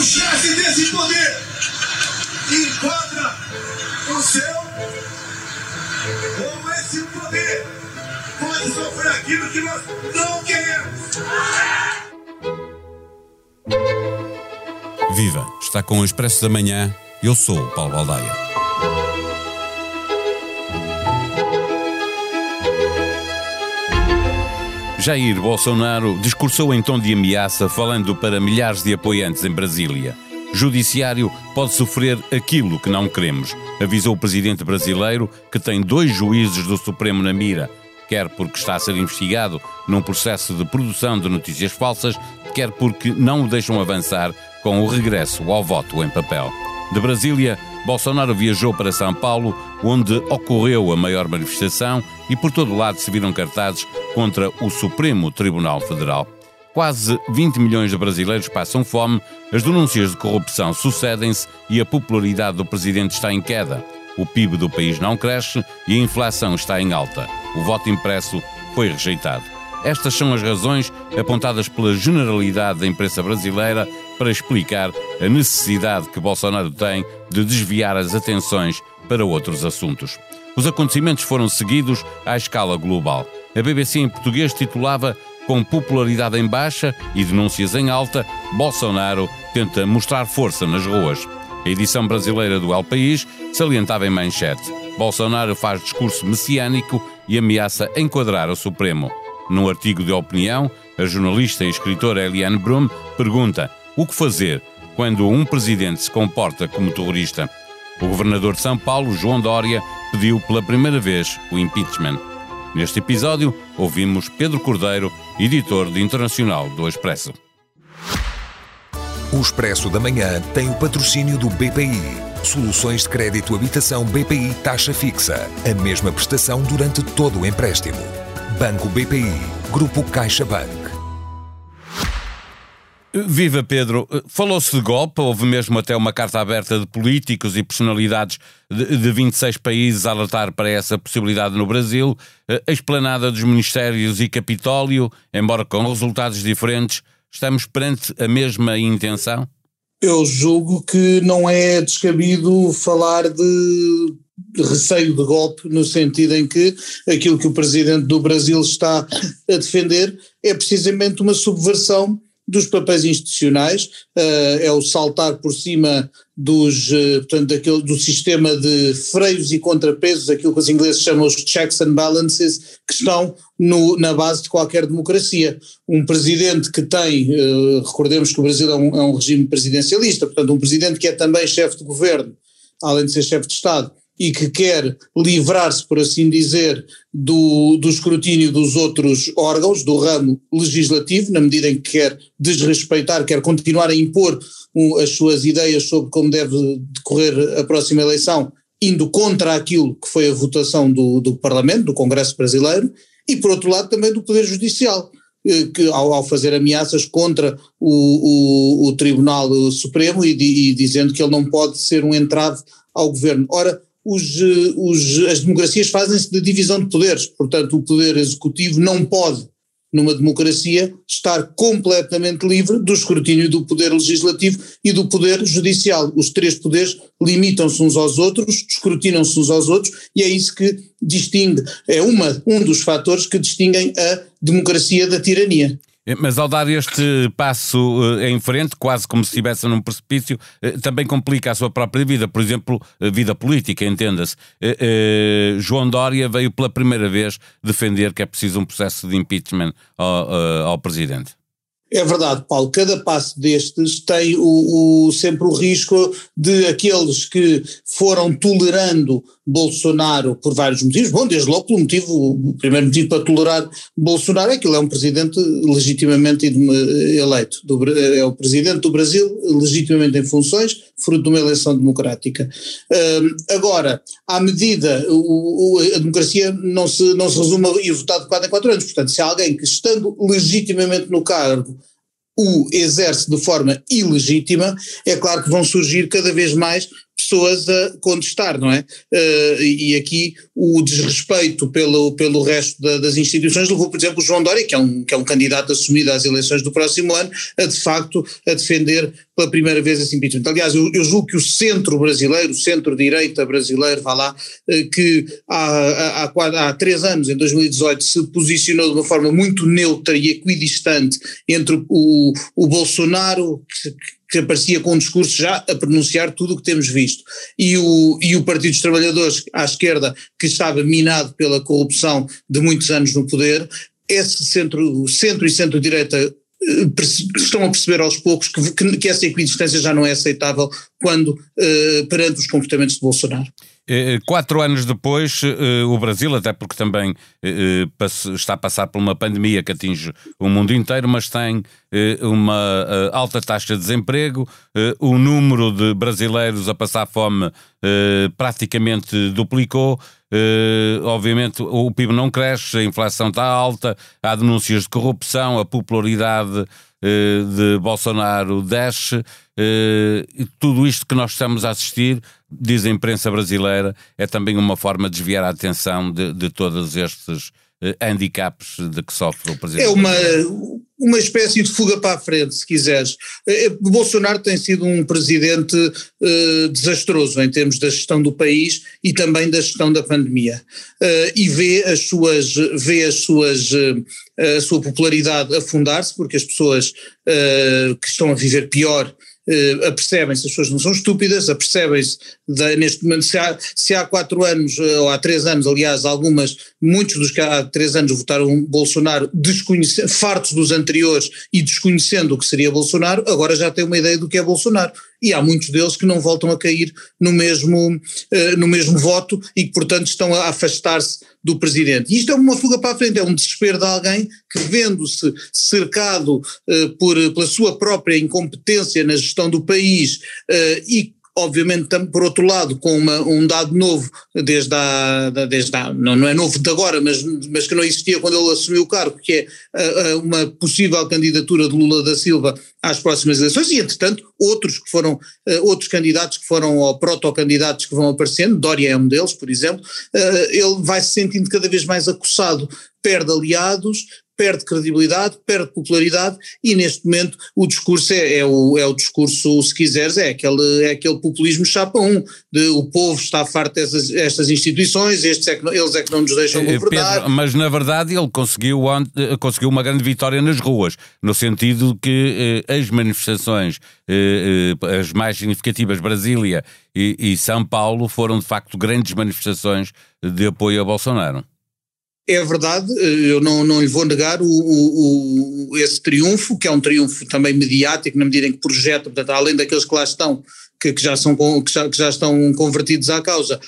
o chefe desse poder encontra o seu ou esse poder pode sofrer aquilo que nós não queremos. Viva! Está com o Expresso da Manhã. Eu sou o Paulo Baldaia. Jair Bolsonaro discursou em tom de ameaça, falando para milhares de apoiantes em Brasília. Judiciário pode sofrer aquilo que não queremos, avisou o presidente brasileiro, que tem dois juízes do Supremo na mira, quer porque está a ser investigado num processo de produção de notícias falsas, quer porque não o deixam avançar com o regresso ao voto em papel. De Brasília, Bolsonaro viajou para São Paulo, onde ocorreu a maior manifestação e por todo lado se viram cartazes contra o Supremo Tribunal Federal. Quase 20 milhões de brasileiros passam fome, as denúncias de corrupção sucedem-se e a popularidade do presidente está em queda. O PIB do país não cresce e a inflação está em alta. O voto impresso foi rejeitado. Estas são as razões apontadas pela generalidade da imprensa brasileira para explicar a necessidade que Bolsonaro tem de desviar as atenções para outros assuntos. Os acontecimentos foram seguidos à escala global. A BBC em português titulava Com popularidade em baixa e denúncias em alta, Bolsonaro tenta mostrar força nas ruas. A edição brasileira do El País salientava em manchete: Bolsonaro faz discurso messiânico e ameaça enquadrar o Supremo. Num artigo de opinião, a jornalista e escritora Eliane Brum pergunta: o que fazer quando um presidente se comporta como terrorista? O governador de São Paulo, João Dória, pediu pela primeira vez o impeachment. Neste episódio, ouvimos Pedro Cordeiro, editor de Internacional do Expresso. O Expresso da Manhã tem o patrocínio do BPI. Soluções de crédito habitação BPI taxa fixa. A mesma prestação durante todo o empréstimo. Banco BPI. Grupo CaixaBank. Viva Pedro! Falou-se de golpe, houve mesmo até uma carta aberta de políticos e personalidades de, de 26 países a alertar para essa possibilidade no Brasil. A esplanada dos ministérios e Capitólio, embora com resultados diferentes, estamos perante a mesma intenção? Eu julgo que não é descabido falar de receio de golpe, no sentido em que aquilo que o presidente do Brasil está a defender é precisamente uma subversão dos papéis institucionais, uh, é o saltar por cima dos, uh, portanto, daquele, do sistema de freios e contrapesos, aquilo que os ingleses chamam os checks and balances, que estão no, na base de qualquer democracia. Um presidente que tem, uh, recordemos que o Brasil é um, é um regime presidencialista, portanto, um presidente que é também chefe de governo, além de ser chefe de Estado, e que quer livrar-se, por assim dizer, do, do escrutínio dos outros órgãos, do ramo legislativo, na medida em que quer desrespeitar, quer continuar a impor um, as suas ideias sobre como deve decorrer a próxima eleição, indo contra aquilo que foi a votação do, do Parlamento, do Congresso Brasileiro, e por outro lado também do Poder Judicial. Eh, que, ao, ao, fazer ameaças contra o, o, o Tribunal Supremo e, e, dizendo que ele não pode ser um entrave ao governo. Ora, os, eh, os, as democracias fazem-se de divisão de poderes, portanto, o poder executivo não pode, numa democracia, estar completamente livre do escrutínio do poder legislativo e do poder judicial. Os três poderes limitam-se uns aos outros, escrutinam-se uns aos outros, e é isso que distingue, é uma, um dos fatores que distinguem a democracia da tirania. Eh, mas ao dar este passo eh, em frente, quase como se estivesse num precipício, eh, também complica a sua própria vida, por exemplo, vida política, entenda-se. João Dória veio pela primeira vez defender que é preciso um processo de impeachment ao, ao presidente. É verdade, Paulo. Cada passo destes tem o, o, sempre o risco de aqueles que foram tolerando Bolsonaro por vários motivos. Bom, desde logo pelo motivo, o primeiro motivo para tolerar Bolsonaro é que ele é um presidente legitimamente eleito. Do, é o presidente do Brasil legitimamente em funções, fruto de uma eleição democrática. Uh, agora, à medida, o, a democracia não se, não se resume a ir votar de 4 em 4 anos. Portanto, se há alguém que estando legitimamente no cargo o exerce de forma ilegítima, é claro que vão surgir cada vez mais pessoas a contestar, não é? Uh, e aqui o desrespeito pelo, pelo resto da, das instituições levou, por exemplo, o João Dória, que é, um, que é um candidato assumido às eleições do próximo ano, a de facto a defender pela primeira vez esse impeachment. Aliás, eu, eu julgo que o centro brasileiro, o centro-direita brasileiro, vá lá, uh, que há, há, há, há três anos, em 2018, se posicionou de uma forma muito neutra e equidistante entre o, o Bolsonaro, que, que aparecia com um discurso já a pronunciar tudo o que temos visto. E o, e o Partido dos Trabalhadores, à esquerda, que estava minado pela corrupção de muitos anos no poder, esse centro, centro e centro-direita eh, estão a perceber aos poucos que, que, essa equidistância já não é aceitável quando uh, perante os comportamentos de Bolsonaro. Eh, eh, quatro anos depois, eh, o Brasil, até porque também está a passar por uma pandemia que atinge o mundo inteiro, mas tem uma alta taxa de desemprego, o número de brasileiros a passar fome praticamente duplicou. obviamente o PIB não cresce, a inflação está alta, há denúncias de corrupção, a popularidade de Bolsonaro desce. tudo isto que nós estamos a assistir diz a imprensa brasileira, é também uma forma de desviar a atenção de, de todos estes eh, handicaps de que sofre o presidente. É uma, uma espécie de fuga para a frente, se quiseres. Eh, eh, Bolsonaro tem sido um presidente desastroso em termos da gestão do país e também da gestão da pandemia. E vê as suas, vê as suas, a sua popularidade afundar-se, porque as pessoas que estão a viver pior uh, apercebem-se, as pessoas não são estúpidas, apercebem-se neste momento, se há, se há quatro anos, uh, ou há três anos, aliás, algumas, muitos dos que há três anos votaram Bolsonaro, fartos dos anteriores e desconhecendo o que seria Bolsonaro, agora já têm uma ideia do que é Bolsonaro e há muitos deles que não voltam a cair no mesmo, uh, no mesmo voto e que, portanto, estão a afastar-se do presidente. E isto é uma fuga para a frente, é um desespero de alguém que, vendo-se cercado uh, por, pela sua própria incompetência na gestão do país uh, e obviamente por outro lado com uma, um dado novo desde a, desde não, não é novo de agora, mas, mas que não existia quando ele assumiu o cargo, que é uma possível candidatura de Lula da Silva às próximas eleições e entretanto outros que foram, uh, outros candidatos que foram ou proto-candidatos que vão aparecendo, Dória é um deles por exemplo, uh, ele vai se sentindo cada vez mais acossado, perde aliados, perde credibilidade, perde popularidade e neste momento o discurso é, é, o, é o discurso, se quiseres, é aquele, é aquele populismo chapa 1, de o povo está farto dessas estas instituições, estes é que, eles é que não nos deixam eh, governar. Pedro, mas na verdade ele conseguiu, eh, conseguiu uma grande vitória nas ruas, no sentido que eh, as manifestações, eh, eh, as mais significativas, Brasília e, e São Paulo, foram de facto grandes manifestações de apoio a Bolsonaro é verdade, eh, eu não, não lhe vou negar o, o, o, esse triunfo, que é um triunfo também mediático, na medida em que projeta, portanto, além daqueles que lá estão, que, que já, são, que já, que já estão convertidos à causa,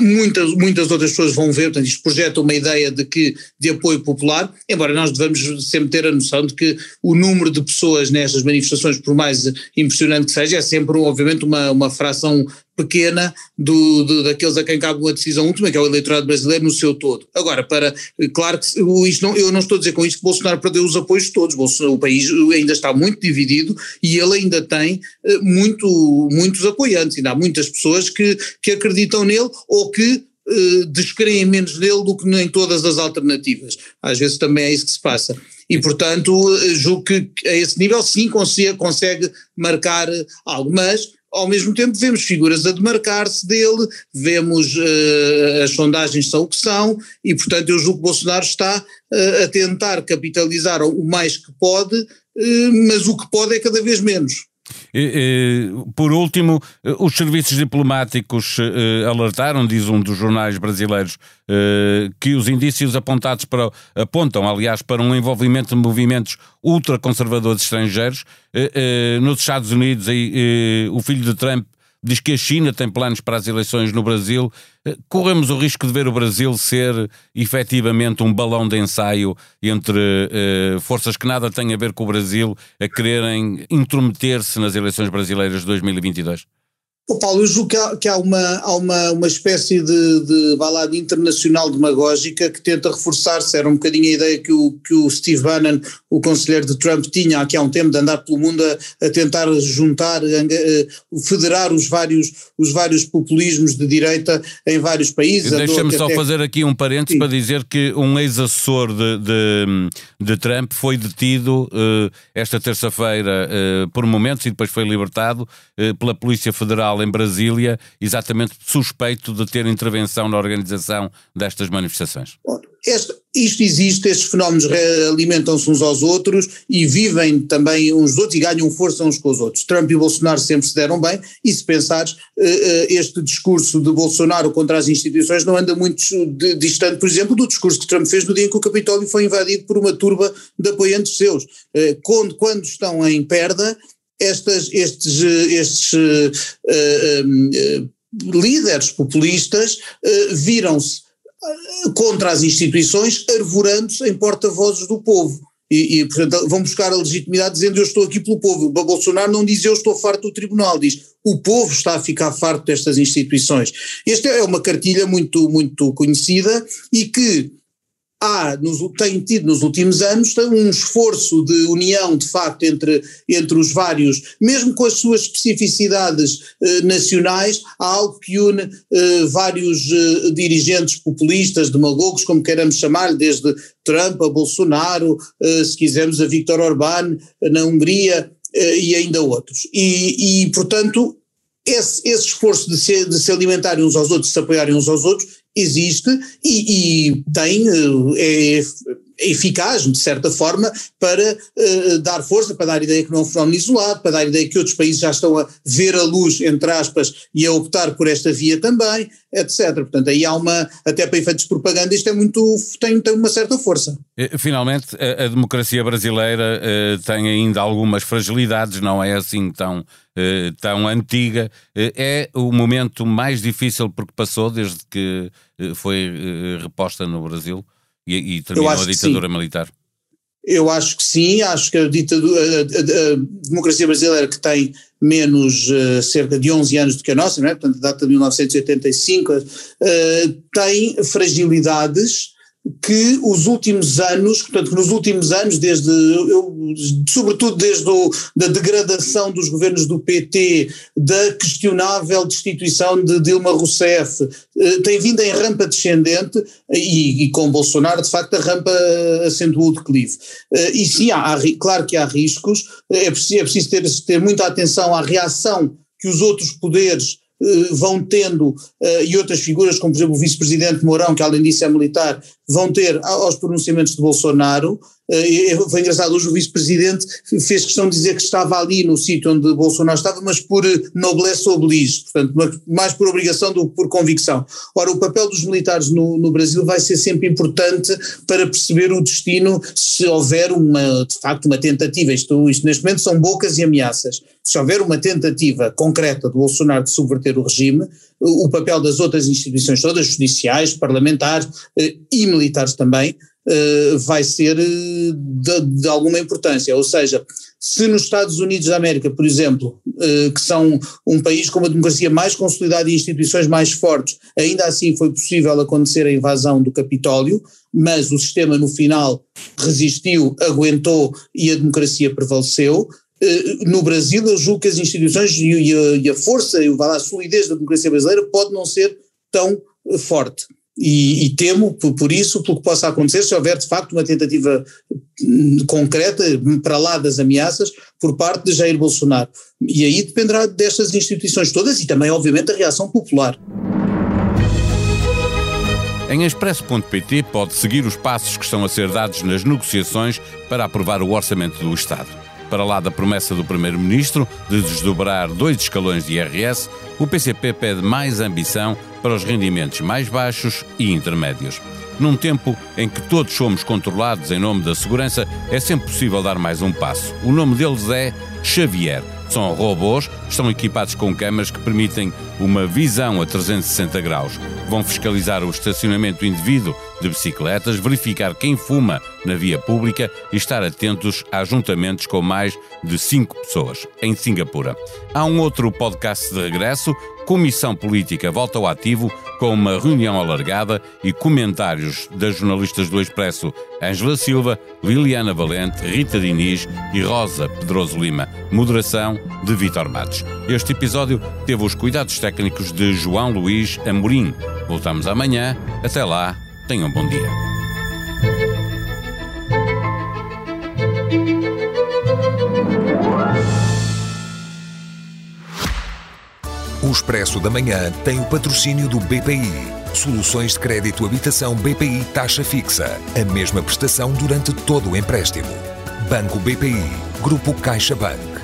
muitas, muitas outras pessoas vão ver, portanto, isto projeta uma ideia de que de apoio popular, embora nós devamos sempre ter a noção de que o número de pessoas nestas manifestações, por mais impressionante que seja, é sempre, obviamente, uma, uma fração pequena do, do, daqueles a quem cabe a decisão última, que é o eleitorado brasileiro no seu todo. Agora, para, claro que isto não, eu não estou a dizer com isto que Bolsonaro perdeu os apoios todos, o país ainda está muito dividido e ele ainda tem eh, muito, muitos apoiantes, ainda há muitas pessoas que, que acreditam nele ou que uh, descreem menos nele do que em todas as alternativas. Às vezes também é isso que se passa. E, portanto, eh, julgo que a esse nível sim consegue marcar algo, mas ao mesmo tempo vemos figuras a demarcar-se dele, vemos uh, as sondagens são o que são e portanto eu julgo que Bolsonaro está uh, a tentar capitalizar o mais que pode, uh, mas o que pode é cada vez menos. Por último, os serviços diplomáticos alertaram, diz um dos jornais brasileiros, que os indícios apontados para, apontam, aliás, para um envolvimento de movimentos ultraconservadores estrangeiros. Nos Estados Unidos, o filho de Trump diz que a China tem planos para as eleições no Brasil. Eh, corremos o risco de ver o Brasil ser efetivamente um balão de ensaio entre uh, forças que nada têm a ver com o Brasil a quererem intrometer-se nas eleições brasileiras de 2022? Oh, Paulo, eu julgo que há, que há, uma, há uma, uma espécie de, de balada internacional demagógica que tenta reforçar-se. Era um bocadinho a ideia que o, que o Steve Bannon, o conselheiro de Trump, tinha aqui há um tempo de andar pelo mundo a, a tentar juntar, a, a, federar os vários, os vários populismos de direita em vários países. Deixa-me só até... fazer aqui um parênteses Sim. para dizer que um ex-assessor de, de, de, Trump foi detido uh, esta terça-feira uh, por momentos e depois foi libertado uh, pela Polícia Federal em Brasília, exatamente suspeito de ter intervenção na organização destas manifestações? Este, isto existe, estes fenómenos alimentam-se uns aos outros e vivem também uns dos outros e ganham força uns com os outros. Trump e Bolsonaro sempre se deram bem e se pensares, eh, eh, este discurso de Bolsonaro contra as instituições não anda muito distante, por exemplo, do discurso que Trump fez no dia em que o Capitólio foi invadido por uma turba de apoiantes seus. Eh, quando, quando estão em perda, estas, estes, estes uh, líderes populistas viram-se contra as instituições, arvorando-se em porta-vozes do povo. E, e, portanto, vão buscar a legitimidade dizendo eu estou aqui pelo povo. O Bolsonaro não diz eu estou farto do tribunal, diz o povo está a ficar farto destas instituições. Esta é uma cartilha muito, muito conhecida e que há, nos, tem tido nos últimos anos um esforço de união, de facto, entre, entre os vários, mesmo com as suas especificidades eh, nacionais, há algo que une eh, vários eh, dirigentes populistas, demagogos, como queiramos chamar, desde Trump a Bolsonaro, eh, se quisermos a Viktor Orbán na Hungria eh, e ainda outros. E, e portanto, esse, esse esforço de se, de se alimentarem uns aos outros, de se apoiarem uns aos outros, existe e, e tem, eh, é, eficaz, de certa forma, para uh, dar força, para dar ideia que não é um fenómeno isolado, para dar ideia que outros países já estão a ver a luz, entre aspas, e a optar por esta via também, etc. Portanto, aí há uma, até para efeitos de propaganda, isto é muito, tem, tem uma certa força. Finalmente, a, a democracia brasileira uh, tem ainda algumas fragilidades, não é assim tão eh, tão antiga, eh, é o momento mais difícil porque passou desde que eh, foi reposta no Brasil e, e terminou a ditadura militar? Eu acho que sim, acho que a, ditadura, a, a, a democracia brasileira que tem menos uh, cerca de 11 anos do que a nossa, não é? portanto data de 1985, uh, tem fragilidades que os últimos anos, portanto, nos últimos anos, desde, eu, sobretudo desde o, da degradação dos governos do PT, da questionável destituição de Dilma Rousseff, eh, tem vindo em rampa descendente e, e, com Bolsonaro, de facto, a rampa acentuou o declive. Eh, e sim, há, há, claro que há riscos, é preciso, é preciso ter, ter muita atenção à reação que os outros poderes eh, vão tendo, uh, e outras figuras, como por exemplo o vice-presidente Mourão, que além disso é militar, vão ter aos pronunciamentos de Bolsonaro, foi engraçado, hoje o vice-presidente fez questão de dizer que estava ali no sítio onde Bolsonaro estava, mas por noblesse oblige, portanto, mais por obrigação do que por convicção. Ora, o papel dos militares no, no, Brasil vai ser sempre importante para perceber o destino se houver uma, de facto, uma tentativa, isto, isto neste momento são bocas e ameaças, se houver uma tentativa concreta de Bolsonaro de subverter o regime, o papel das outras instituições todas, judiciais, parlamentares eh, e militares também, vai ser eh, de, de, alguma importância. Ou seja, se nos Estados Unidos da América, por exemplo, uh, que são um país com uma democracia mais consolidada e instituições mais fortes, ainda assim foi possível acontecer a invasão do Capitólio, mas o sistema no final resistiu, aguentou e a democracia prevaleceu. No Brasil, eu julgo que as instituições e a, e a força e a solidez da democracia brasileira pode não ser tão forte. E, e, temo por, por, isso, pelo que possa acontecer, se houver de facto uma tentativa hum, concreta, para lá das ameaças, por parte de Jair Bolsonaro. E aí dependerá destas instituições todas e também, obviamente, a reação popular. Em expresso.pt pode seguir os passos que estão a ser dados nas negociações para aprovar o orçamento do Estado. Para lá da promessa do Primeiro-Ministro de desdobrar dois escalões de IRS, o PCP pede mais ambição para os rendimentos mais baixos e intermédios. Num tempo em que todos somos controlados em nome da segurança, é sempre possível dar mais um passo. O nome deles é Xavier São robôs, estão equipados com câmaras que permitem uma visão a 360 graus. Vão fiscalizar o estacionamento indevido de bicicletas, verificar quem fuma na via pública e estar atentos a ajuntamentos com mais de 5 pessoas, em Singapura. Há um outro podcast de regresso, Comissão Política Volta ao Ativo, com uma reunião alargada e comentários das jornalistas do Expresso Ângela Silva, Liliana Valente, Rita Diniz e Rosa Pedroso Lima. Moderação de Vitor Matos. Este episódio teve os cuidados técnicos de João Luís Amorim. Voltamos amanhã. Até lá, tenham um bom dia. O Expresso da Manhã tem o patrocínio do BPI. Soluções de crédito habitação BPI taxa fixa. A mesma prestação durante todo o empréstimo. Banco BPI. Grupo CaixaBank.